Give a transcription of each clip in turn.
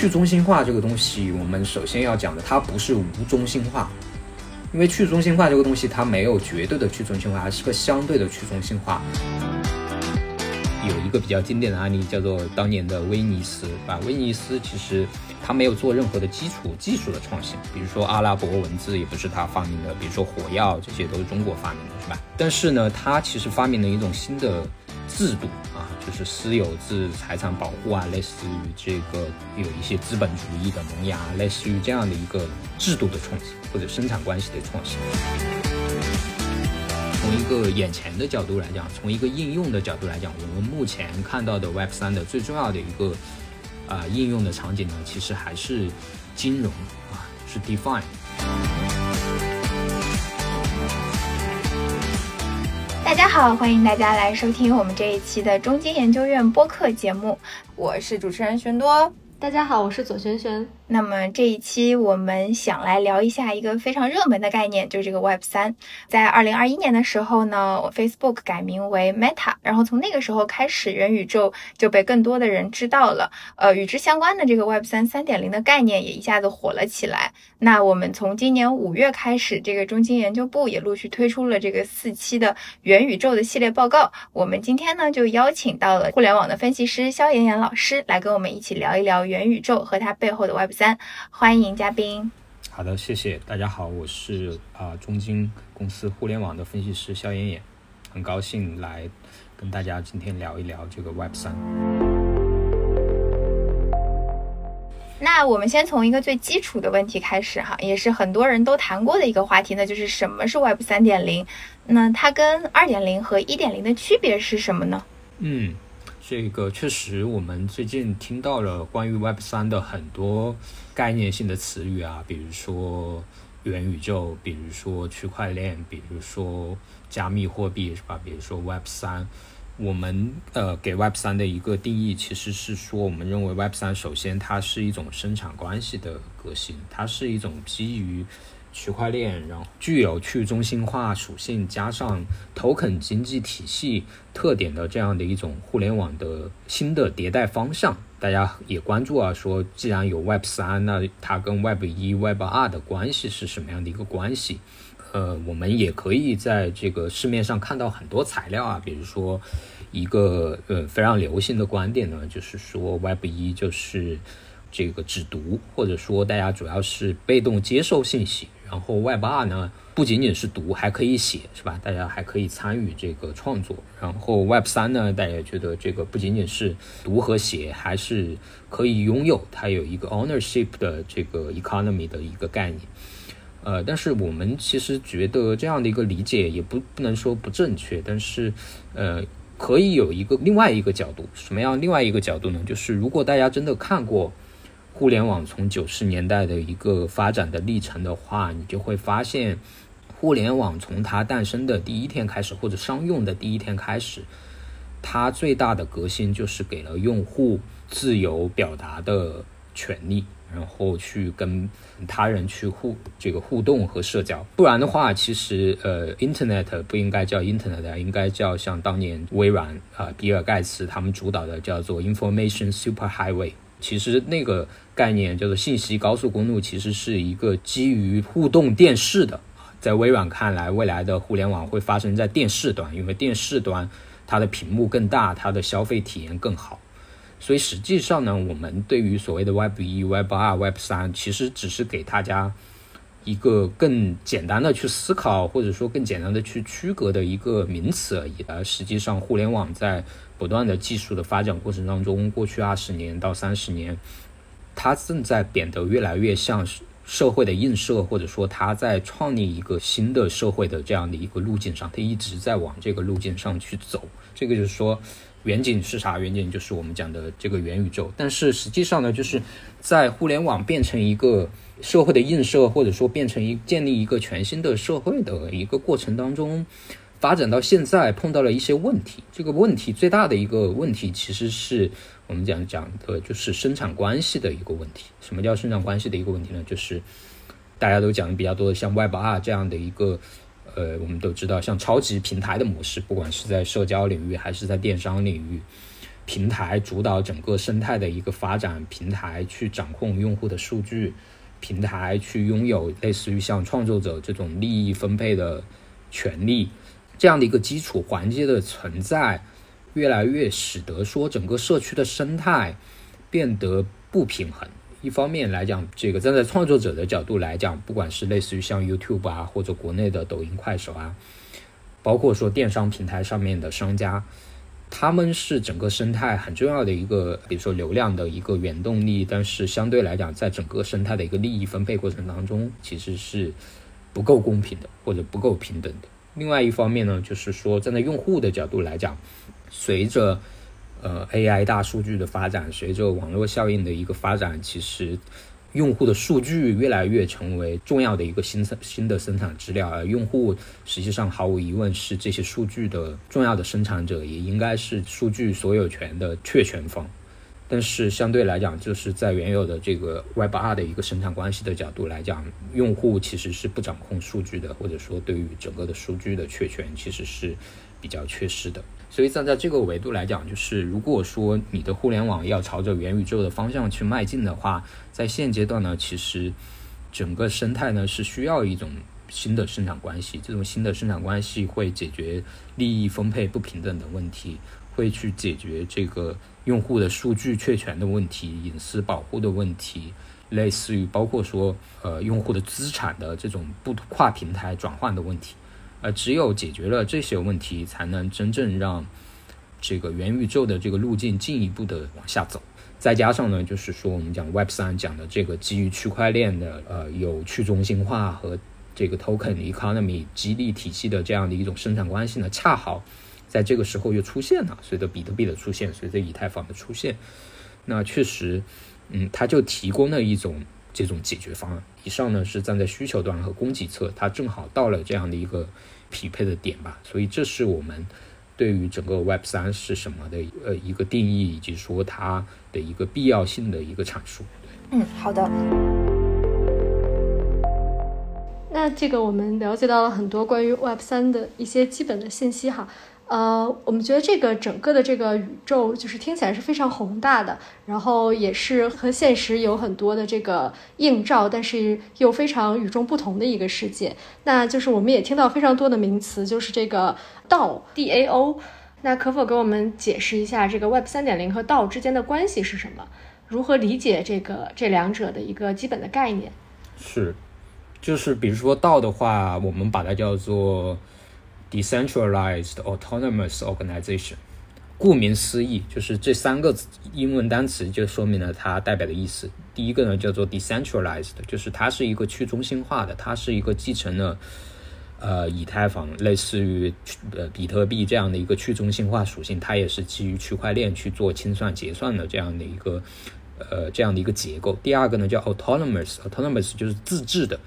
去中心化这个东西，我们首先要讲的，它不是无中心化，因为去中心化这个东西，它没有绝对的去中心化，而是个相对的去中心化。有一个比较经典的案例叫做当年的威尼斯，啊，威尼斯其实它没有做任何的基础技术的创新，比如说阿拉伯文字也不是他发明的，比如说火药这些都是中国发明的，是吧？但是呢，它其实发明了一种新的制度啊，就是私有制财产保护啊，类似于这个有一些资本主义的萌芽，类似于这样的一个制度的创新或者生产关系的创新。从一个眼前的角度来讲，从一个应用的角度来讲，我们目前看到的 Web 三的最重要的一个啊应用的场景呢，其实还是金融啊，是 DeFi。好，欢迎大家来收听我们这一期的中金研究院播客节目，我是主持人玄多。大家好，我是左璇璇。那么这一期我们想来聊一下一个非常热门的概念，就是这个 Web 三。在二零二一年的时候呢，Facebook 改名为 Meta，然后从那个时候开始，元宇宙就被更多的人知道了。呃，与之相关的这个 Web 三三点零的概念也一下子火了起来。那我们从今年五月开始，这个中金研究部也陆续推出了这个四期的元宇宙的系列报告。我们今天呢就邀请到了互联网的分析师肖妍妍老师来跟我们一起聊一聊元宇宙和它背后的 Web 三。欢迎嘉宾。好的，谢谢大家好，我是啊中金公司互联网的分析师肖妍妍，很高兴来跟大家今天聊一聊这个 Web 三。那我们先从一个最基础的问题开始哈，也是很多人都谈过的一个话题那，就是什么是 Web 三点零？那它跟二点零和一点零的区别是什么呢？嗯。这个确实，我们最近听到了关于 Web 三的很多概念性的词语啊，比如说元宇宙，比如说区块链，比如说加密货币，是吧？比如说 Web 三，我们呃给 Web 三的一个定义，其实是说，我们认为 Web 三首先它是一种生产关系的革新，它是一种基于。区块链，然后具有去中心化属性，加上 token 经济体系特点的这样的一种互联网的新的迭代方向，大家也关注啊。说既然有 Web 三，那它跟 Web 一、Web 二的关系是什么样的一个关系？呃，我们也可以在这个市面上看到很多材料啊，比如说一个呃非常流行的观点呢，就是说 Web 一就是这个只读，或者说大家主要是被动接受信息。然后 Web 二呢，不仅仅是读，还可以写，是吧？大家还可以参与这个创作。然后 Web 三呢，大家觉得这个不仅仅是读和写，还是可以拥有，它有一个 ownership 的这个 economy 的一个概念。呃，但是我们其实觉得这样的一个理解也不不能说不正确，但是呃，可以有一个另外一个角度，什么样另外一个角度呢？就是如果大家真的看过。互联网从九十年代的一个发展的历程的话，你就会发现，互联网从它诞生的第一天开始，或者商用的第一天开始，它最大的革新就是给了用户自由表达的权利，然后去跟他人去互这个互动和社交。不然的话，其实呃，Internet 不应该叫 Internet，应该叫像当年微软啊，比尔盖茨他们主导的叫做 Information Superhighway。其实那个概念叫做信息高速公路，其实是一个基于互动电视的。在微软看来，未来的互联网会发生在电视端，因为电视端它的屏幕更大，它的消费体验更好。所以实际上呢，我们对于所谓的 Web 一、Web 二、Web 三，其实只是给大家一个更简单的去思考，或者说更简单的去区隔的一个名词而已。而实际上，互联网在不断的技术的发展过程当中，过去二十年到三十年，它正在变得越来越像社会的映射，或者说它在创立一个新的社会的这样的一个路径上，它一直在往这个路径上去走。这个就是说，远景是啥？远景就是我们讲的这个元宇宙。但是实际上呢，就是在互联网变成一个社会的映射，或者说变成一建立一个全新的社会的一个过程当中。发展到现在碰到了一些问题，这个问题最大的一个问题，其实是我们讲讲的就是生产关系的一个问题。什么叫生产关系的一个问题呢？就是大家都讲的比较多的，像 Web 二这样的一个，呃，我们都知道，像超级平台的模式，不管是在社交领域还是在电商领域，平台主导整个生态的一个发展，平台去掌控用户的数据，平台去拥有类似于像创作者这种利益分配的权利，这样的一个基础环节的存在，越来越使得说整个社区的生态变得不平衡。一方面来讲，这个站在创作者的角度来讲，不管是类似于像 YouTube 啊，或者国内的抖音、快手啊，包括说电商平台上面的商家。他们是整个生态很重要的一个，比如说流量的一个原动力，但是相对来讲，在整个生态的一个利益分配过程当中，其实是不够公平的或者不够平等的。另外一方面呢，就是说站在用户的角度来讲，随着呃 AI 大数据的发展，随着网络效应的一个发展，其实。用户的数据越来越成为重要的一个新新的生产资料，而用户实际上毫无疑问是这些数据的重要的生产者，也应该是数据所有权的确权方。但是相对来讲，就是在原有的这个 Web 二的一个生产关系的角度来讲，用户其实是不掌控数据的，或者说对于整个的数据的确权其实是比较缺失的。所以站在这个维度来讲，就是如果说你的互联网要朝着元宇宙的方向去迈进的话，在现阶段呢，其实整个生态呢是需要一种新的生产关系。这种新的生产关系会解决利益分配不平等的问题，会去解决这个用户的数据确权的问题、隐私保护的问题，类似于包括说呃用户的资产的这种不跨平台转换的问题。呃，只有解决了这些问题，才能真正让这个元宇宙的这个路径进一步的往下走。再加上呢，就是说我们讲 Web 三讲的这个基于区块链的，呃，有去中心化和这个 Token Economy 激励体系的这样的一种生产关系呢，恰好在这个时候又出现了。随着比特币的出现，随着以太坊的出现，那确实，嗯，它就提供了一种这种解决方案。以上呢是站在需求端和供给侧，它正好到了这样的一个。匹配的点吧，所以这是我们对于整个 Web 三是什么的呃一个定义，以及说它的一个必要性的一个阐述。嗯，好的。那这个我们了解到了很多关于 Web 三的一些基本的信息哈。呃，我们觉得这个整个的这个宇宙就是听起来是非常宏大的，然后也是和现实有很多的这个映照，但是又非常与众不同的一个世界。那就是我们也听到非常多的名词，就是这个道 DAO。那可否给我们解释一下这个 Web 三点零和道之间的关系是什么？如何理解这个这两者的一个基本的概念？是，就是比如说道的话，我们把它叫做。Decentralized autonomous organization，顾名思义，就是这三个英文单词就说明了它代表的意思。第一个呢叫做 decentralized，就是它是一个去中心化的，它是一个继承了呃以太坊，类似于呃比特币这样的一个去中心化属性，它也是基于区块链去做清算结算的这样的一个呃这样的一个结构。第二个呢叫 autonomous，autonomous 就是自治的。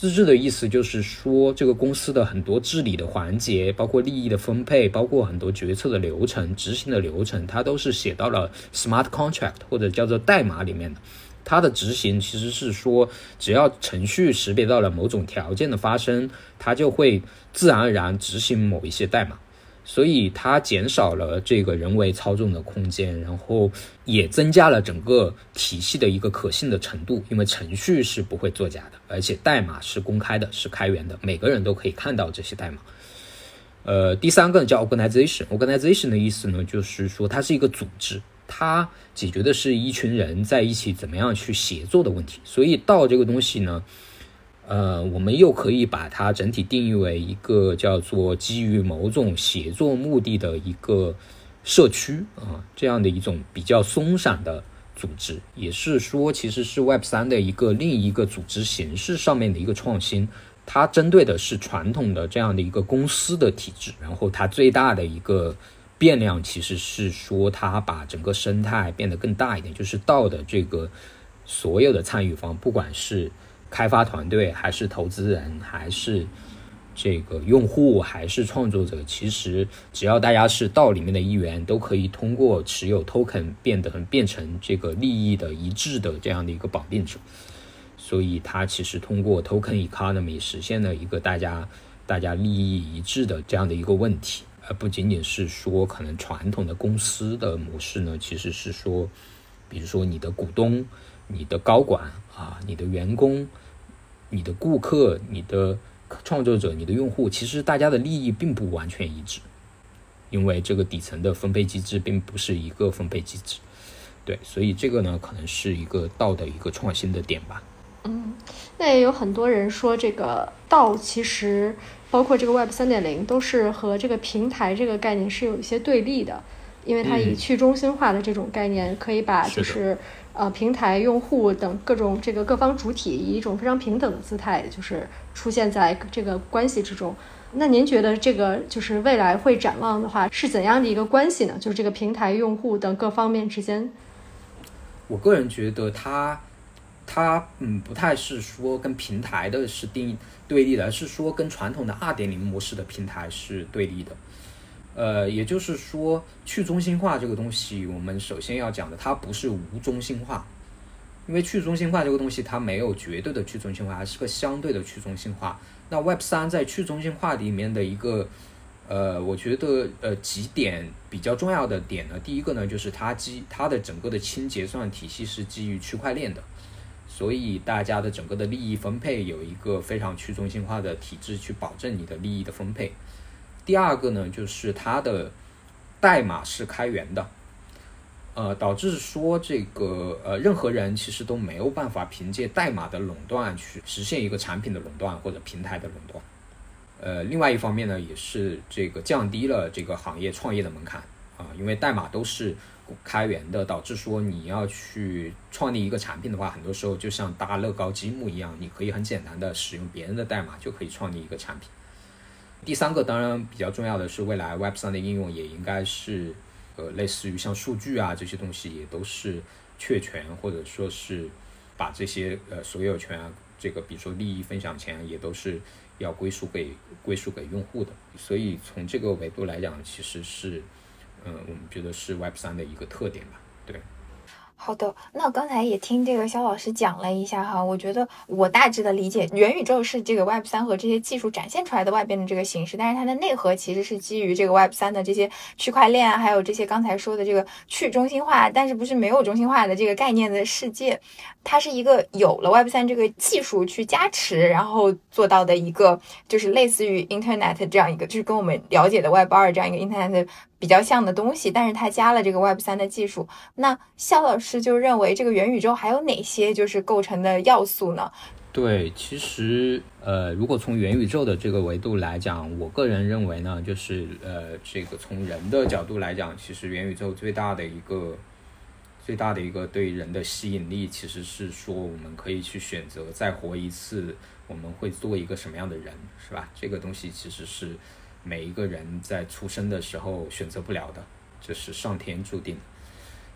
自治的意思就是说，这个公司的很多治理的环节，包括利益的分配，包括很多决策的流程、执行的流程，它都是写到了 smart contract 或者叫做代码里面的。它的执行其实是说，只要程序识别到了某种条件的发生，它就会自然而然执行某一些代码。所以它减少了这个人为操纵的空间，然后也增加了整个体系的一个可信的程度，因为程序是不会作假的，而且代码是公开的，是开源的，每个人都可以看到这些代码。呃，第三个叫 organization，organization 的意思呢，就是说它是一个组织，它解决的是一群人在一起怎么样去协作的问题。所以道这个东西呢。呃，我们又可以把它整体定义为一个叫做基于某种协作目的的一个社区啊，这样的一种比较松散的组织，也是说其实是 Web 三的一个另一个组织形式上面的一个创新。它针对的是传统的这样的一个公司的体制，然后它最大的一个变量其实是说它把整个生态变得更大一点，就是道的这个所有的参与方，不管是开发团队还是投资人，还是这个用户，还是创作者，其实只要大家是道里面的一员，都可以通过持有 token 变得变成这个利益的一致的这样的一个绑定者。所以它其实通过 token economy 实现了一个大家大家利益一致的这样的一个问题。而，不仅仅是说可能传统的公司的模式呢，其实是说，比如说你的股东、你的高管啊、你的员工、你的顾客、你的创作者、你的用户，其实大家的利益并不完全一致，因为这个底层的分配机制并不是一个分配机制。对，所以这个呢，可能是一个道的一个创新的点吧。嗯，那也有很多人说，这个道其实包括这个 Web 三点零，都是和这个平台这个概念是有一些对立的，因为它以去中心化的这种概念，可以把就是呃平台、用户等各种这个各方主体以一种非常平等的姿态，就是出现在这个关系之中。那您觉得这个就是未来会展望的话，是怎样的一个关系呢？就是这个平台、用户等各方面之间。我个人觉得它。它嗯不太是说跟平台的是定对立的，而是说跟传统的二点零模式的平台是对立的。呃，也就是说去中心化这个东西，我们首先要讲的，它不是无中心化，因为去中心化这个东西它没有绝对的去中心化，还是个相对的去中心化。那 Web 三在去中心化里面的一个呃，我觉得呃几点比较重要的点呢，第一个呢就是它基它的整个的清结算体系是基于区块链的。所以大家的整个的利益分配有一个非常去中心化的体制去保证你的利益的分配。第二个呢，就是它的代码是开源的，呃，导致说这个呃任何人其实都没有办法凭借代码的垄断去实现一个产品的垄断或者平台的垄断。呃，另外一方面呢，也是这个降低了这个行业创业的门槛啊，因为代码都是。开源的导致说你要去创立一个产品的话，很多时候就像搭乐高积木一样，你可以很简单的使用别人的代码就可以创立一个产品。第三个当然比较重要的是，未来 Web 三的应用也应该是呃类似于像数据啊这些东西也都是确权或者说是把这些呃所有权啊这个比如说利益分享权也都是要归属给归属给用户的。所以从这个维度来讲，其实是。嗯，我们觉得是 Web 三的一个特点吧，对。好的，那我刚才也听这个肖老师讲了一下哈，我觉得我大致的理解，元宇宙是这个 Web 三和这些技术展现出来的外边的这个形式，但是它的内核其实是基于这个 Web 三的这些区块链，还有这些刚才说的这个去中心化，但是不是没有中心化的这个概念的世界，它是一个有了 Web 三这个技术去加持，然后做到的一个，就是类似于 Internet 这样一个，就是跟我们了解的 Web 二这样一个 Internet。比较像的东西，但是它加了这个 Web 三的技术。那肖老师就认为这个元宇宙还有哪些就是构成的要素呢？对，其实呃，如果从元宇宙的这个维度来讲，我个人认为呢，就是呃，这个从人的角度来讲，其实元宇宙最大的一个最大的一个对人的吸引力，其实是说我们可以去选择再活一次，我们会做一个什么样的人，是吧？这个东西其实是。每一个人在出生的时候选择不了的，这是上天注定。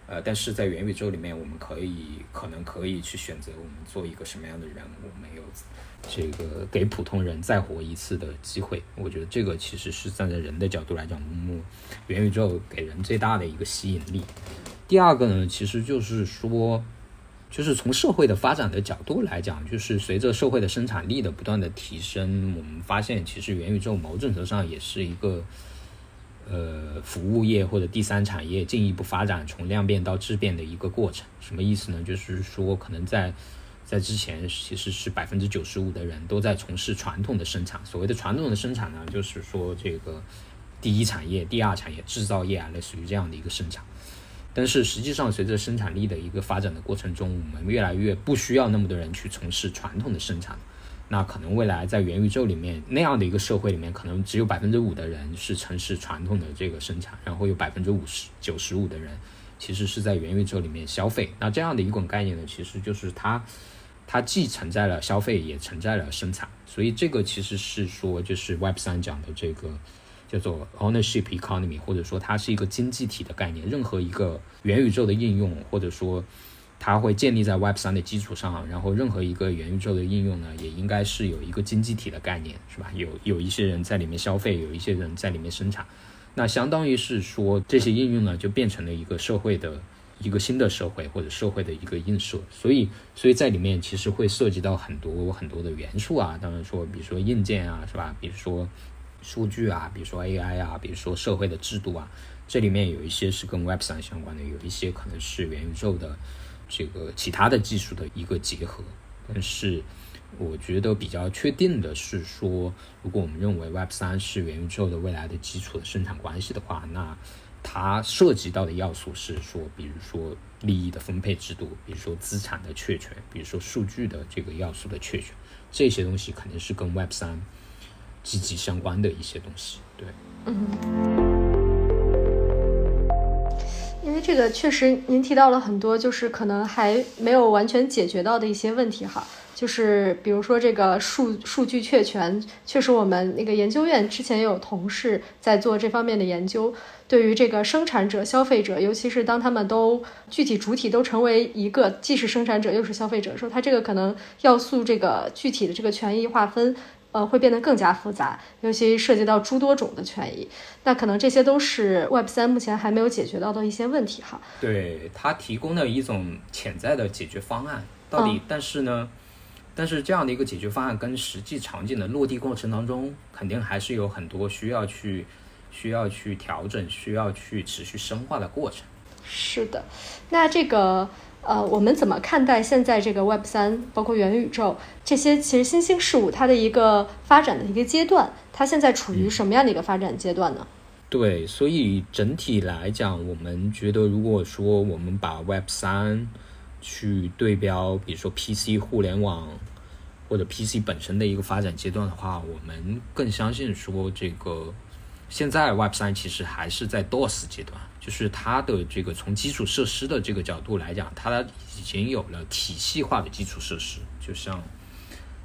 呃，但是在元宇宙里面，我们可以可能可以去选择我们做一个什么样的人，我们有这个给普通人再活一次的机会。我觉得这个其实是站在人的角度来讲，元宇宙给人最大的一个吸引力。第二个呢，其实就是说。就是从社会的发展的角度来讲，就是随着社会的生产力的不断的提升，我们发现其实元宇宙某种程度上也是一个，呃，服务业或者第三产业进一步发展从量变到质变的一个过程。什么意思呢？就是说，可能在在之前其实是百分之九十五的人都在从事传统的生产。所谓的传统的生产呢，就是说这个第一产业、第二产业、制造业啊，类似于这样的一个生产。但是实际上，随着生产力的一个发展的过程中，我们越来越不需要那么多人去从事传统的生产。那可能未来在元宇宙里面那样的一个社会里面，可能只有百分之五的人是从事传统的这个生产，然后有百分之五十九十五的人其实是在元宇宙里面消费。那这样的一种概念呢，其实就是它它既承载了消费，也承载了生产。所以这个其实是说，就是 Web 三讲的这个。叫做 ownership economy，或者说它是一个经济体的概念。任何一个元宇宙的应用，或者说它会建立在 Web 三的基础上，然后任何一个元宇宙的应用呢，也应该是有一个经济体的概念，是吧？有有一些人在里面消费，有一些人在里面生产，那相当于是说这些应用呢，就变成了一个社会的一个新的社会或者社会的一个映射。所以，所以在里面其实会涉及到很多很多的元素啊。当然说，比如说硬件啊，是吧？比如说。数据啊，比如说 AI 啊，比如说社会的制度啊，这里面有一些是跟 Web 三相关的，有一些可能是元宇宙的这个其他的技术的一个结合。但是我觉得比较确定的是说，如果我们认为 Web 三是元宇宙的未来的基础的生产关系的话，那它涉及到的要素是说，比如说利益的分配制度，比如说资产的确权，比如说数据的这个要素的确权，这些东西肯定是跟 Web 三。积极相关的一些东西，对，嗯，因为这个确实您提到了很多，就是可能还没有完全解决到的一些问题哈，就是比如说这个数数据确权，确实我们那个研究院之前也有同事在做这方面的研究，对于这个生产者、消费者，尤其是当他们都具体主体都成为一个，既是生产者又是消费者，的时候他这个可能要素这个具体的这个权益划分。呃，会变得更加复杂，尤其涉及到诸多种的权益，那可能这些都是 Web 三目前还没有解决到的一些问题哈。对，它提供的一种潜在的解决方案，到底，但是呢，但是这样的一个解决方案跟实际场景的落地过程当中，肯定还是有很多需要去需要去调整、需要去持续深化的过程。是的，那这个。呃，我们怎么看待现在这个 Web 三，包括元宇宙这些其实新兴事物，它的一个发展的一个阶段，它现在处于什么样的一个发展阶段呢？对，所以整体来讲，我们觉得，如果说我们把 Web 三去对标，比如说 PC 互联网或者 PC 本身的一个发展阶段的话，我们更相信说，这个现在 Web 三其实还是在 DOS 阶段。就是它的这个从基础设施的这个角度来讲，它已经有了体系化的基础设施。就像，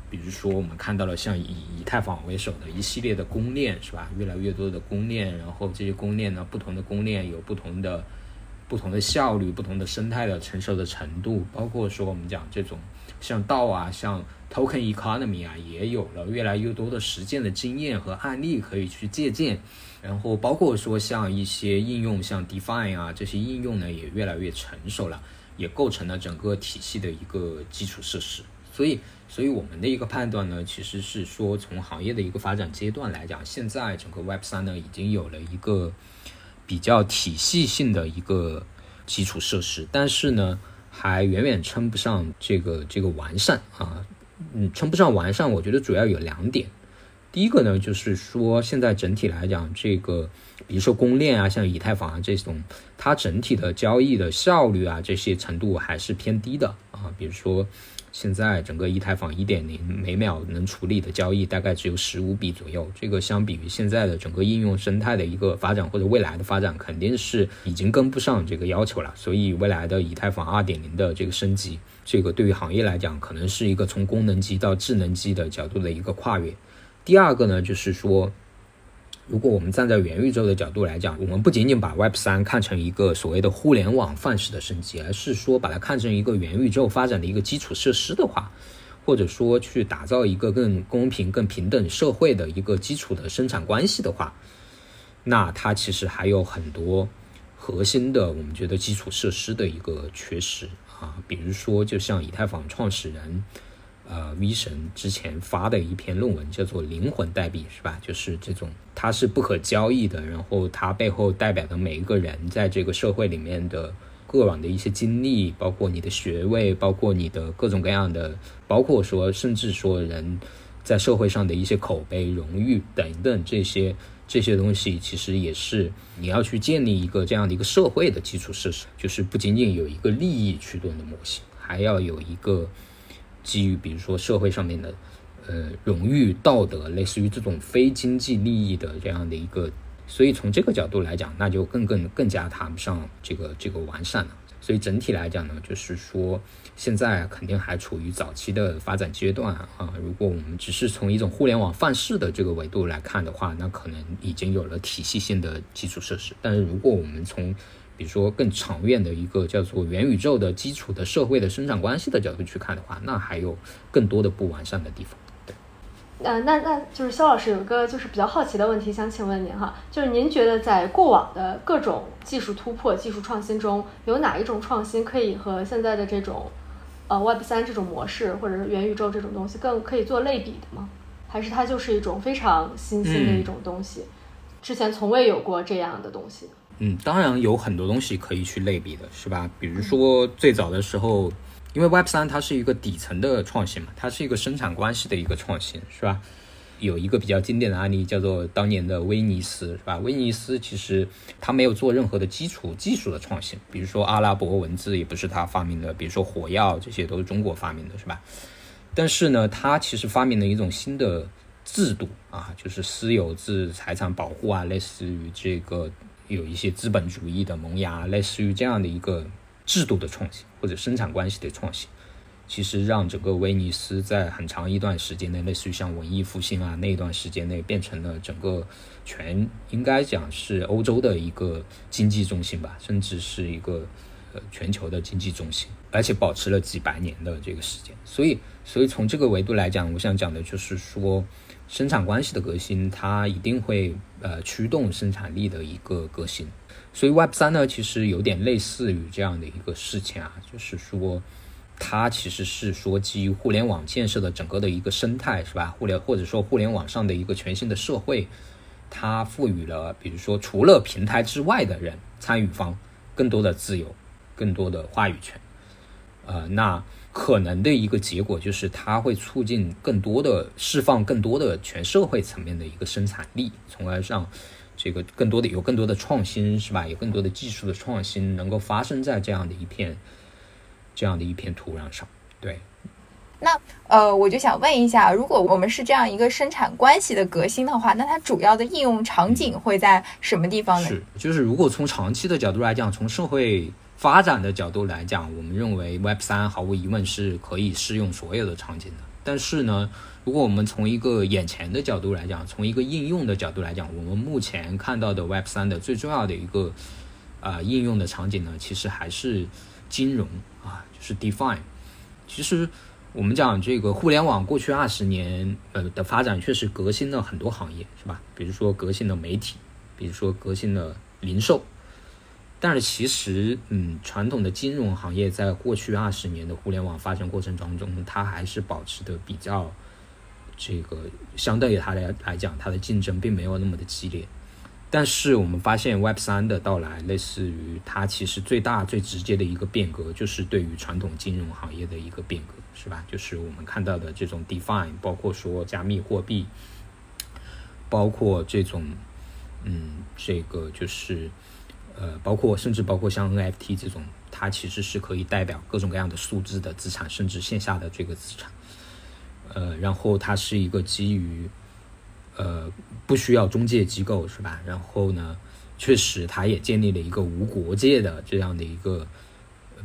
比如说我们看到了像以以太坊为首的一系列的公链，是吧？越来越多的公链，然后这些公链呢，不同的公链有不同的不同的效率、不同的生态的承受的程度，包括说我们讲这种像道啊，像 token economy 啊，也有了越来越多的实践的经验和案例可以去借鉴。然后包括说像一些应用，像 Define 啊这些应用呢，也越来越成熟了，也构成了整个体系的一个基础设施。所以，所以我们的一个判断呢，其实是说从行业的一个发展阶段来讲，现在整个 Web 三呢已经有了一个比较体系性的一个基础设施，但是呢还远远称不上这个这个完善啊，嗯，称不上完善。我觉得主要有两点。第一个呢，就是说现在整体来讲，这个比如说公链啊，像以太坊啊这种，它整体的交易的效率啊，这些程度还是偏低的啊。比如说现在整个以太坊一点零每秒能处理的交易大概只有十五笔左右，这个相比于现在的整个应用生态的一个发展或者未来的发展，肯定是已经跟不上这个要求了。所以未来的以太坊二点零的这个升级，这个对于行业来讲，可能是一个从功能机到智能机的角度的一个跨越。第二个呢，就是说，如果我们站在元宇宙的角度来讲，我们不仅仅把 Web 三看成一个所谓的互联网范式的升级，而是说把它看成一个元宇宙发展的一个基础设施的话，或者说去打造一个更公平、更平等社会的一个基础的生产关系的话，那它其实还有很多核心的我们觉得基础设施的一个缺失啊，比如说，就像以太坊创始人。呃，V 神之前发的一篇论文叫做“灵魂代币”，是吧？就是这种，它是不可交易的，然后它背后代表的每一个人在这个社会里面的过往的一些经历，包括你的学位，包括你的各种各样的，包括说甚至说人在社会上的一些口碑、荣誉等等这些这些东西，其实也是你要去建立一个这样的一个社会的基础设施，就是不仅仅有一个利益驱动的模型，还要有一个。基于比如说社会上面的，呃，荣誉、道德，类似于这种非经济利益的这样的一个，所以从这个角度来讲，那就更更更加谈不上这个这个完善了。所以整体来讲呢，就是说现在肯定还处于早期的发展阶段啊。如果我们只是从一种互联网范式的这个维度来看的话，那可能已经有了体系性的基础设施。但是如果我们从比如说更长远的一个叫做元宇宙的基础的社会的生产关系的角度去看的话，那还有更多的不完善的地方。对，呃，那那就是肖老师有一个就是比较好奇的问题想请问您哈，就是您觉得在过往的各种技术突破、技术创新中，有哪一种创新可以和现在的这种呃 Web 三这种模式或者是元宇宙这种东西更可以做类比的吗？还是它就是一种非常新兴的一种东西？之前从未有过这样的东西。嗯，当然有很多东西可以去类比的，是吧？比如说最早的时候，因为 Web 三它是一个底层的创新嘛，它是一个生产关系的一个创新，是吧？有一个比较经典的案例叫做当年的威尼斯，是吧？威尼斯其实它没有做任何的基础技术的创新，比如说阿拉伯文字也不是它发明的，比如说火药这些都是中国发明的，是吧？但是呢，它其实发明了一种新的制度啊，就是私有制财产保护啊，类似于这个。有一些资本主义的萌芽，类似于这样的一个制度的创新或者生产关系的创新，其实让整个威尼斯在很长一段时间内，类似于像文艺复兴啊那一段时间内，变成了整个全应该讲是欧洲的一个经济中心吧，甚至是一个呃全球的经济中心，而且保持了几百年的这个时间。所以，所以从这个维度来讲，我想讲的就是说。生产关系的革新，它一定会呃驱动生产力的一个革新，所以 Web 三呢，其实有点类似于这样的一个事情啊，就是说，它其实是说基于互联网建设的整个的一个生态，是吧？互联或者说互联网上的一个全新的社会，它赋予了比如说除了平台之外的人参与方更多的自由，更多的话语权，呃，那。可能的一个结果就是，它会促进更多的释放更多的全社会层面的一个生产力，从而让这个更多的有更多的创新，是吧？有更多的技术的创新能够发生在这样的一片这样的一片土壤上。对。那呃，我就想问一下，如果我们是这样一个生产关系的革新的话，那它主要的应用场景会在什么地方呢？是，就是如果从长期的角度来讲，从社会。发展的角度来讲，我们认为 Web 三毫无疑问是可以适用所有的场景的。但是呢，如果我们从一个眼前的角度来讲，从一个应用的角度来讲，我们目前看到的 Web 三的最重要的一个啊应用的场景呢，其实还是金融啊，就是 Define。其实我们讲这个互联网过去二十年呃的发展，确实革新了很多行业，是吧？比如说革新了媒体，比如说革新了零售。但是其实，嗯，传统的金融行业在过去二十年的互联网发展过程当中，它还是保持的比较，这个相对于它来来讲，它的竞争并没有那么的激烈。但是我们发现 Web 三的到来，类似于它其实最大最直接的一个变革，就是对于传统金融行业的一个变革，是吧？就是我们看到的这种 Define，包括说加密货币，包括这种，嗯，这个就是。呃，包括甚至包括像 NFT 这种，它其实是可以代表各种各样的数字的资产，甚至线下的这个资产。呃，然后它是一个基于呃不需要中介机构，是吧？然后呢，确实它也建立了一个无国界的这样的一个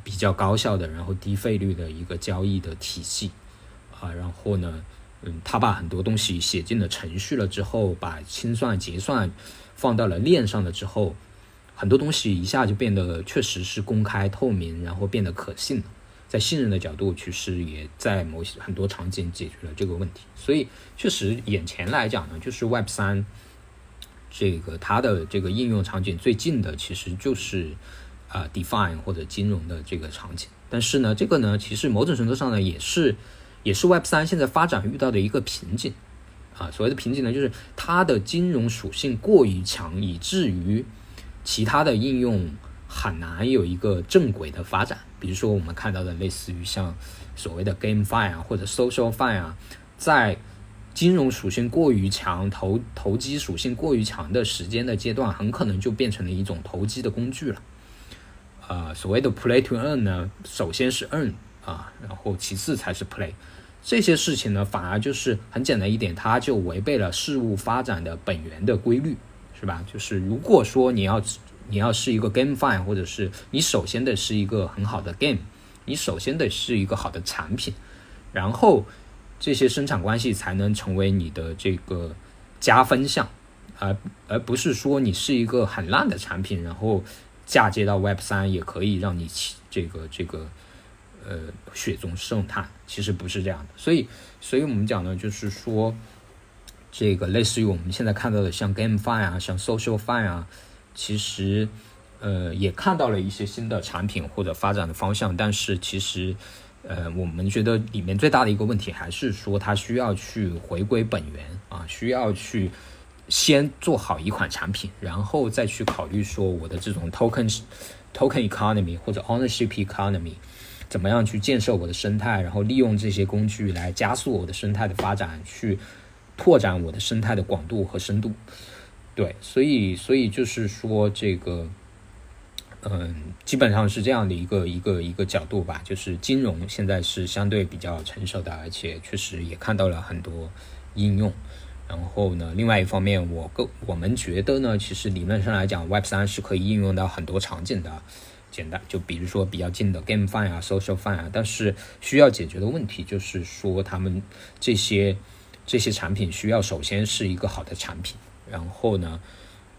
比较高效的，然后低费率的一个交易的体系啊。然后呢，嗯，它把很多东西写进了程序了之后，把清算结算放到了链上了之后。很多东西一下就变得确实是公开透明，然后变得可信了。在信任的角度，其实也在某些很多场景解决了这个问题。所以，确实眼前来讲呢，就是 Web 三这个它的这个应用场景最近的，其实就是啊 Define 或者金融的这个场景。但是呢，这个呢，其实某种程度上呢，也是也是 Web 三现在发展遇到的一个瓶颈啊。所谓的瓶颈呢，就是它的金融属性过于强，以至于其他的应用很难有一个正轨的发展，比如说我们看到的类似于像所谓的 GameFi 啊或者 SocialFi 啊，在金融属性过于强、投投机属性过于强的时间的阶段，很可能就变成了一种投机的工具了。啊，所谓的 Play to Earn 呢，首先是 Earn 啊，然后其次才是 Play，这些事情呢，反而就是很简单一点，它就违背了事物发展的本源的规律。是吧？就是如果说你要你要是一个 game fine，或者是你首先的是一个很好的 game，你首先的是一个好的产品，然后这些生产关系才能成为你的这个加分项，而而不是说你是一个很烂的产品，然后嫁接到 Web 三也可以让你这个这个呃雪中送炭，其实不是这样的。所以，所以我们讲呢，就是说。这个类似于我们现在看到的，像 GameFi 啊，像 SocialFi 啊，其实呃也看到了一些新的产品或者发展的方向，但是其实呃，我们觉得里面最大的一个问题还是说它需要去回归本源啊，需要去先做好一款产品，然后再去考虑说我的这种 token token economy 或者 ownership economy 怎么样去建设我的生态，然后利用这些工具来加速我的生态的发展，去拓展我的生态的广度和深度。对，所以所以就是说这个。嗯，基本上是这样的一个一个一个角度吧，就是金融现在是相对比较成熟的，而且确实也看到了很多应用。然后呢，另外一方面，我个我们觉得呢，其实理论上来讲，Web 三是可以应用到很多场景的。简单，就比如说比较近的 Game Fun 啊，Social Fun 啊，但是需要解决的问题就是说，他们这些这些产品需要首先是一个好的产品，然后呢。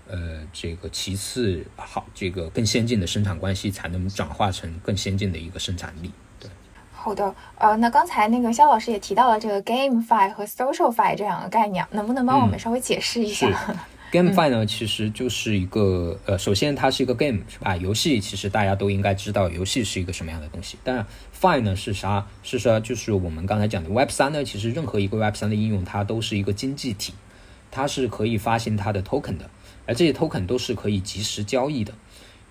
呃，这个其次好，这个更先进的生产关系才能转化成更先进的一个生产力。对，好的，呃，那刚才那个肖老师也提到了这个 GameFi 和 SocialFi 这两个概念，能不能帮我们稍微解释一下？GameFi 呢，其实就是一个呃，首先它是一个 game 是吧？游戏其实大家都应该知道，游戏是一个什么样的东西。但 Fi 呢是啥？是说就是我们刚才讲的 Web 三呢，其实任何一个 Web 三的应用，它都是一个经济体，它是可以发行它的 token 的。而这些 token 都是可以及时交易的，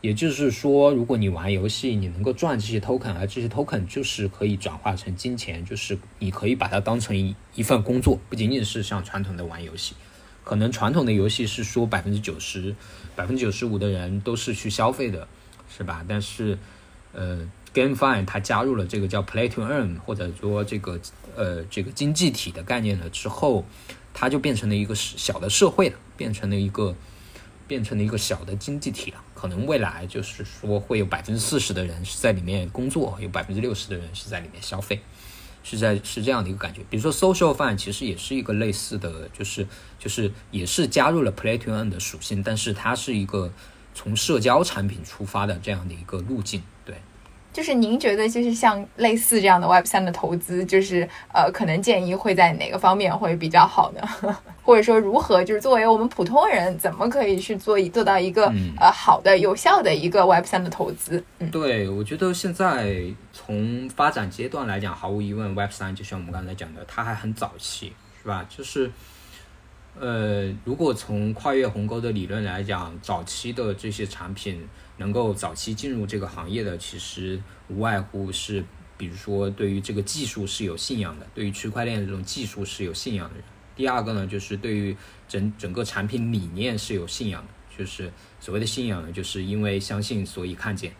也就是说，如果你玩游戏，你能够赚这些 token，而这些 token 就是可以转化成金钱，就是你可以把它当成一一份工作，不仅仅是像传统的玩游戏，可能传统的游戏是说百分之九十、百分之九十五的人都是去消费的，是吧？但是，呃，GameFi 它加入了这个叫 Play to Earn，或者说这个呃这个经济体的概念了之后，它就变成了一个小的社会了，变成了一个。变成了一个小的经济体了，可能未来就是说会有百分之四十的人是在里面工作，有百分之六十的人是在里面消费，是在是这样的一个感觉。比如说 social fun 其实也是一个类似的，就是就是也是加入了 play to earn 的属性，但是它是一个从社交产品出发的这样的一个路径，就是您觉得，就是像类似这样的 Web 三的投资，就是呃，可能建议会在哪个方面会比较好呢？或者说，如何就是作为我们普通人，怎么可以去做一做到一个呃好的、有效的一个 Web 三的投资？嗯，对，我觉得现在从发展阶段来讲，毫无疑问，Web 三就像我们刚才讲的，它还很早期，是吧？就是呃，如果从跨越鸿沟的理论来讲，早期的这些产品。能够早期进入这个行业的，其实无外乎是，比如说对于这个技术是有信仰的，对于区块链这种技术是有信仰的人。第二个呢，就是对于整整个产品理念是有信仰的，就是所谓的信仰呢，就是因为相信所以看见，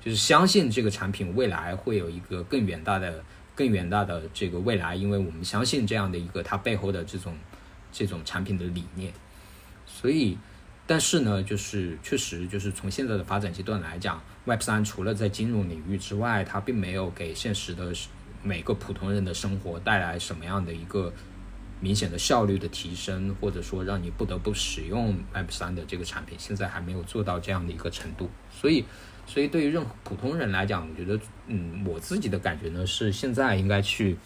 就是相信这个产品未来会有一个更远大的、更远大的这个未来，因为我们相信这样的一个它背后的这种这种产品的理念，所以。但是呢，就是确实就是从现在的发展阶段来讲，Web 三除了在金融领域之外，它并没有给现实的每个普通人的生活带来什么样的一个明显的效率的提升，或者说让你不得不使用 Web 三的这个产品，现在还没有做到这样的一个程度。所以，所以对于任何普通人来讲，我觉得，嗯，我自己的感觉呢是现在应该去。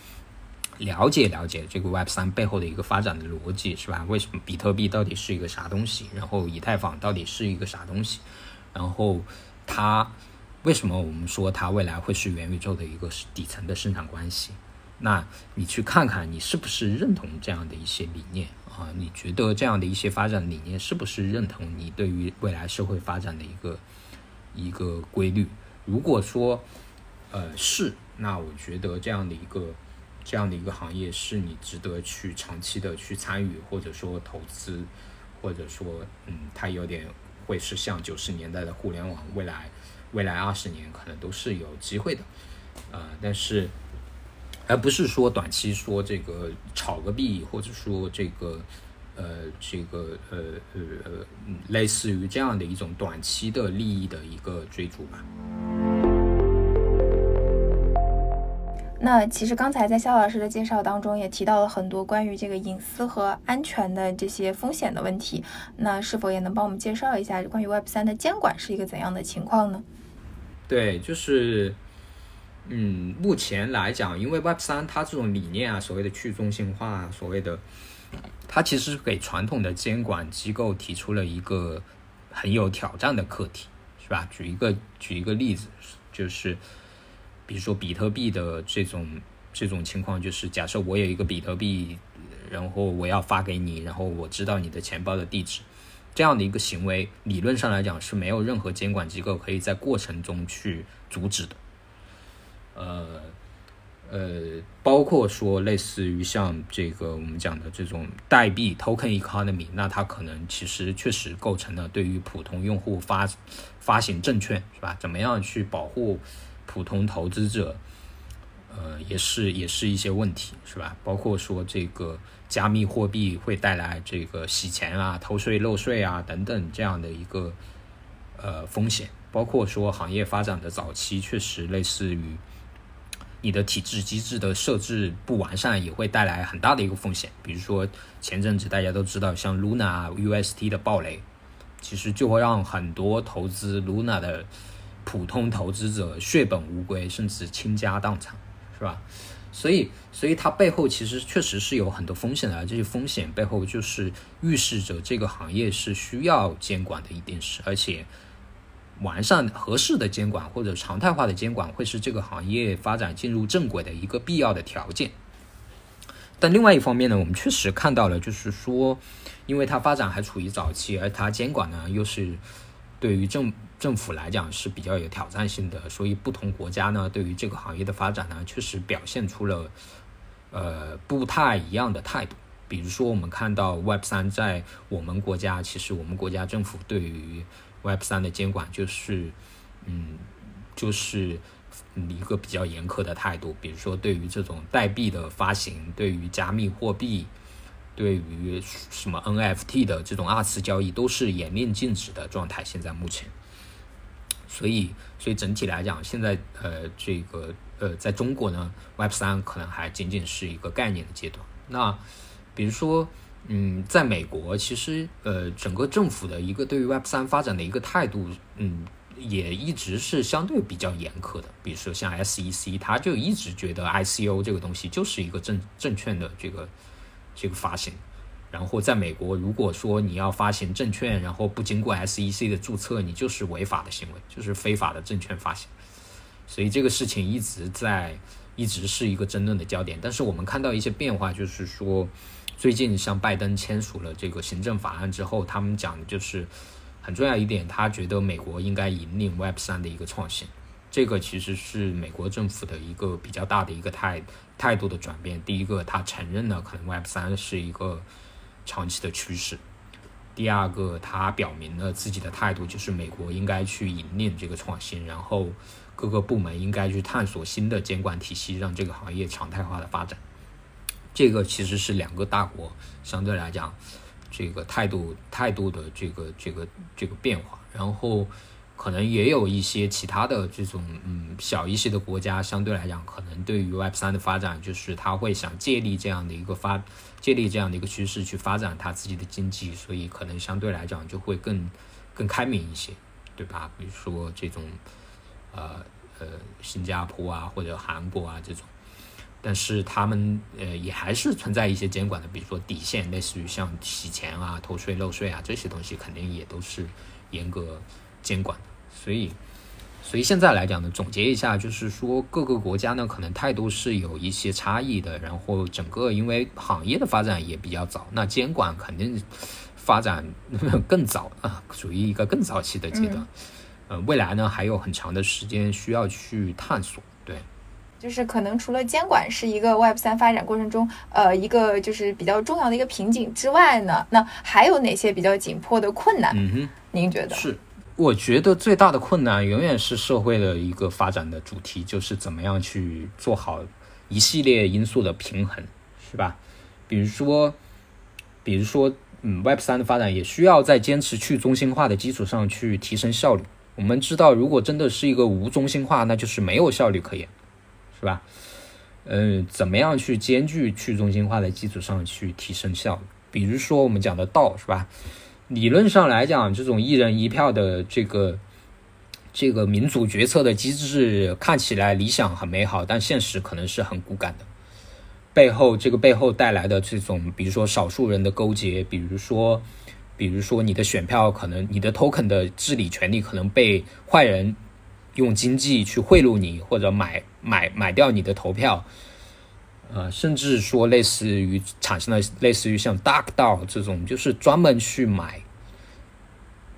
了解了解这个 Web 三背后的一个发展的逻辑是吧？为什么比特币到底是一个啥东西？然后以太坊到底是一个啥东西？然后它为什么我们说它未来会是元宇宙的一个底层的生产关系？那你去看看，你是不是认同这样的一些理念啊？你觉得这样的一些发展理念是不是认同你对于未来社会发展的一个一个规律？如果说呃是，那我觉得这样的一个。这样的一个行业是你值得去长期的去参与，或者说投资，或者说，嗯，它有点会是像九十年代的互联网，未来未来二十年可能都是有机会的，呃，但是而不是说短期说这个炒个币，或者说这个呃这个呃呃呃类似于这样的一种短期的利益的一个追逐吧。那其实刚才在肖老师的介绍当中也提到了很多关于这个隐私和安全的这些风险的问题，那是否也能帮我们介绍一下关于 Web 三的监管是一个怎样的情况呢？对，就是，嗯，目前来讲，因为 Web 三它这种理念啊，所谓的去中心化，所谓的，它其实给传统的监管机构提出了一个很有挑战的课题，是吧？举一个举一个例子，就是。比如说比特币的这种这种情况，就是假设我有一个比特币，然后我要发给你，然后我知道你的钱包的地址，这样的一个行为，理论上来讲是没有任何监管机构可以在过程中去阻止的。呃呃，包括说类似于像这个我们讲的这种代币 token economy，那它可能其实确实构成了对于普通用户发发行证券是吧？怎么样去保护？普通投资者，呃，也是也是一些问题，是吧？包括说这个加密货币会带来这个洗钱啊、偷税漏税啊等等这样的一个呃风险。包括说行业发展的早期，确实类似于你的体制机制的设置不完善，也会带来很大的一个风险。比如说前阵子大家都知道，像 Luna UST 的暴雷，其实就会让很多投资 Luna 的。普通投资者血本无归，甚至倾家荡产，是吧？所以，所以它背后其实确实是有很多风险的。这些风险背后就是预示着这个行业是需要监管的一定是，而且完善合适的监管或者常态化的监管会是这个行业发展进入正轨的一个必要的条件。但另外一方面呢，我们确实看到了，就是说，因为它发展还处于早期，而它监管呢又是。对于政政府来讲是比较有挑战性的，所以不同国家呢，对于这个行业的发展呢，确实表现出了呃不太一样的态度。比如说，我们看到 Web 三在我们国家，其实我们国家政府对于 Web 三的监管就是嗯，就是一个比较严苛的态度。比如说，对于这种代币的发行，对于加密货币。对于什么 NFT 的这种二次交易都是严令禁止的状态。现在目前，所以所以整体来讲，现在呃这个呃在中国呢，Web 三可能还仅仅是一个概念的阶段。那比如说，嗯，在美国，其实呃整个政府的一个对于 Web 三发展的一个态度，嗯，也一直是相对比较严苛的。比如说像 SEC，他就一直觉得 ICO 这个东西就是一个证证券的这个。这个发行，然后在美国，如果说你要发行证券，然后不经过 SEC 的注册，你就是违法的行为，就是非法的证券发行。所以这个事情一直在，一直是一个争论的焦点。但是我们看到一些变化，就是说，最近像拜登签署了这个行政法案之后，他们讲的就是很重要一点，他觉得美国应该引领 Web 三的一个创新。这个其实是美国政府的一个比较大的一个态态度的转变。第一个，他承认了可能 Web 三是一个长期的趋势；第二个，他表明了自己的态度，就是美国应该去引领这个创新，然后各个部门应该去探索新的监管体系，让这个行业常态化的发展。这个其实是两个大国相对来讲这个态度态度的这个这个这个变化，然后。可能也有一些其他的这种嗯小一些的国家，相对来讲，可能对于 Web 三的发展，就是他会想借力这样的一个发借力这样的一个趋势去发展他自己的经济，所以可能相对来讲就会更更开明一些，对吧？比如说这种呃呃新加坡啊或者韩国啊这种，但是他们呃也还是存在一些监管的，比如说底线，类似于像洗钱啊、偷税漏税啊这些东西，肯定也都是严格。监管的，所以，所以现在来讲呢，总结一下，就是说各个国家呢，可能态度是有一些差异的。然后整个因为行业的发展也比较早，那监管肯定发展更早啊，属于一个更早期的阶段。呃，未来呢还有很长的时间需要去探索。对，就是可能除了监管是一个 Web 三发展过程中呃一个就是比较重要的一个瓶颈之外呢，那还有哪些比较紧迫的困难？嗯哼，您觉得是？我觉得最大的困难永远是社会的一个发展的主题，就是怎么样去做好一系列因素的平衡，是吧？比如说，比如说，嗯，Web 三的发展也需要在坚持去中心化的基础上去提升效率。我们知道，如果真的是一个无中心化，那就是没有效率可言，是吧？嗯，怎么样去兼具去中心化的基础上去提升效率？比如说我们讲的道，是吧？理论上来讲，这种一人一票的这个这个民主决策的机制看起来理想很美好，但现实可能是很骨感的。背后这个背后带来的这种，比如说少数人的勾结，比如说比如说你的选票可能你的 token 的治理权利可能被坏人用经济去贿赂你，或者买买买掉你的投票，呃，甚至说类似于产生了类似于像 Dark DAO 这种，就是专门去买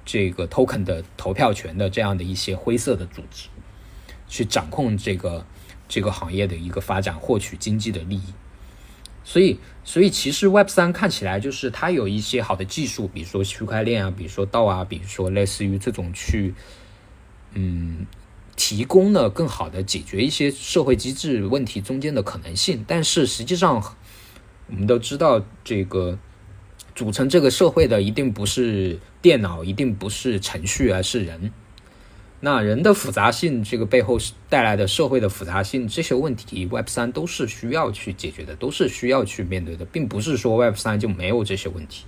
这个 token 的投票权的这样的一些灰色的组织，去掌控这个这个行业的一个发展，获取经济的利益。所以，所以其实 Web 三看起来就是它有一些好的技术，比如说区块链啊，比如说道啊，比如说类似于这种去，嗯，提供了更好的解决一些社会机制问题中间的可能性。但是实际上，我们都知道，这个组成这个社会的一定不是电脑，一定不是程序，而是人。那人的复杂性，这个背后带来的社会的复杂性，这些问题，Web 三都是需要去解决的，都是需要去面对的，并不是说 Web 三就没有这些问题。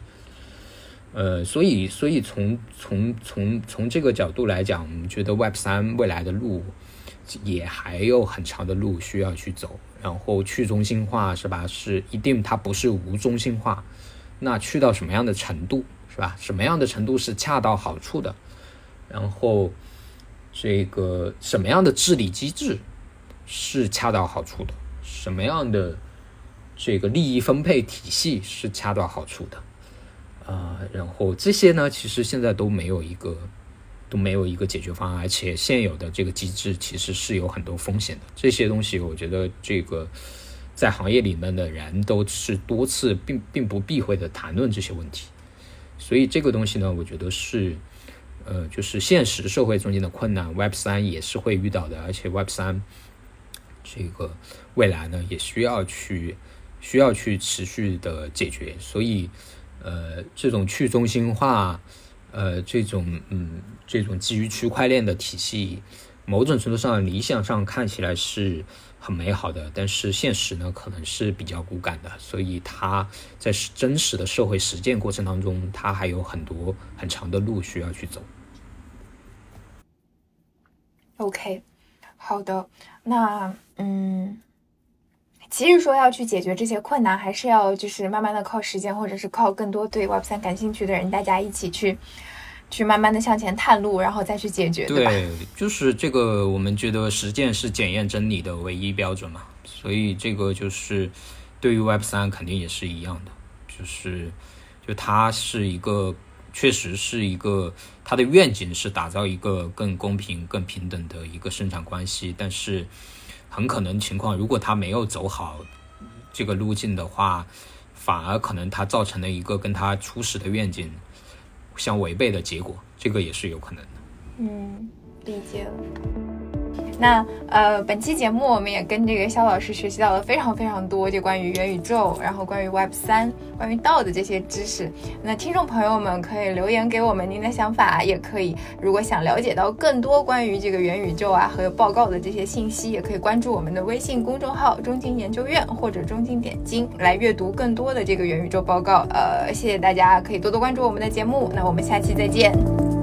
呃，所以，所以从从从从这个角度来讲，我们觉得 Web 三未来的路也还有很长的路需要去走。然后去中心化是吧？是一定它不是无中心化，那去到什么样的程度是吧？什么样的程度是恰到好处的？然后。这个什么样的治理机制是恰到好处的？什么样的这个利益分配体系是恰到好处的？啊，然后这些呢，其实现在都没有一个都没有一个解决方案，而且现有的这个机制其实是有很多风险的。这些东西，我觉得这个在行业里面的人都是多次并并不避讳的谈论这些问题。所以这个东西呢，我觉得是。呃，就是现实社会中间的困难，Web 三也是会遇到的，而且 Web 三这个未来呢，也需要去需要去持续的解决。所以，呃，这种去中心化，呃，这种嗯，这种基于区块链的体系，某种程度上理想上看起来是很美好的，但是现实呢，可能是比较骨感的。所以，它在真实的社会实践过程当中，它还有很多很长的路需要去走。OK，好的，那嗯，其实说要去解决这些困难，还是要就是慢慢的靠时间，或者是靠更多对 Web 三感兴趣的人，大家一起去去慢慢的向前探路，然后再去解决，对？对，就是这个，我们觉得实践是检验真理的唯一标准嘛，所以这个就是对于 Web 三肯定也是一样的，就是就它是一个。确实是一个，它的愿景是打造一个更公平、更平等的一个生产关系，但是很可能情况，如果他没有走好这个路径的话，反而可能他造成了一个跟他初始的愿景相违背的结果，这个也是有可能的。嗯，理解了。那呃，本期节目我们也跟这个肖老师学习到了非常非常多，就关于元宇宙，然后关于 Web 三，关于道的这些知识。那听众朋友们可以留言给我们您的想法，也可以如果想了解到更多关于这个元宇宙啊和报告的这些信息，也可以关注我们的微信公众号“中金研究院”或者“中金点金”来阅读更多的这个元宇宙报告。呃，谢谢大家，可以多多关注我们的节目。那我们下期再见。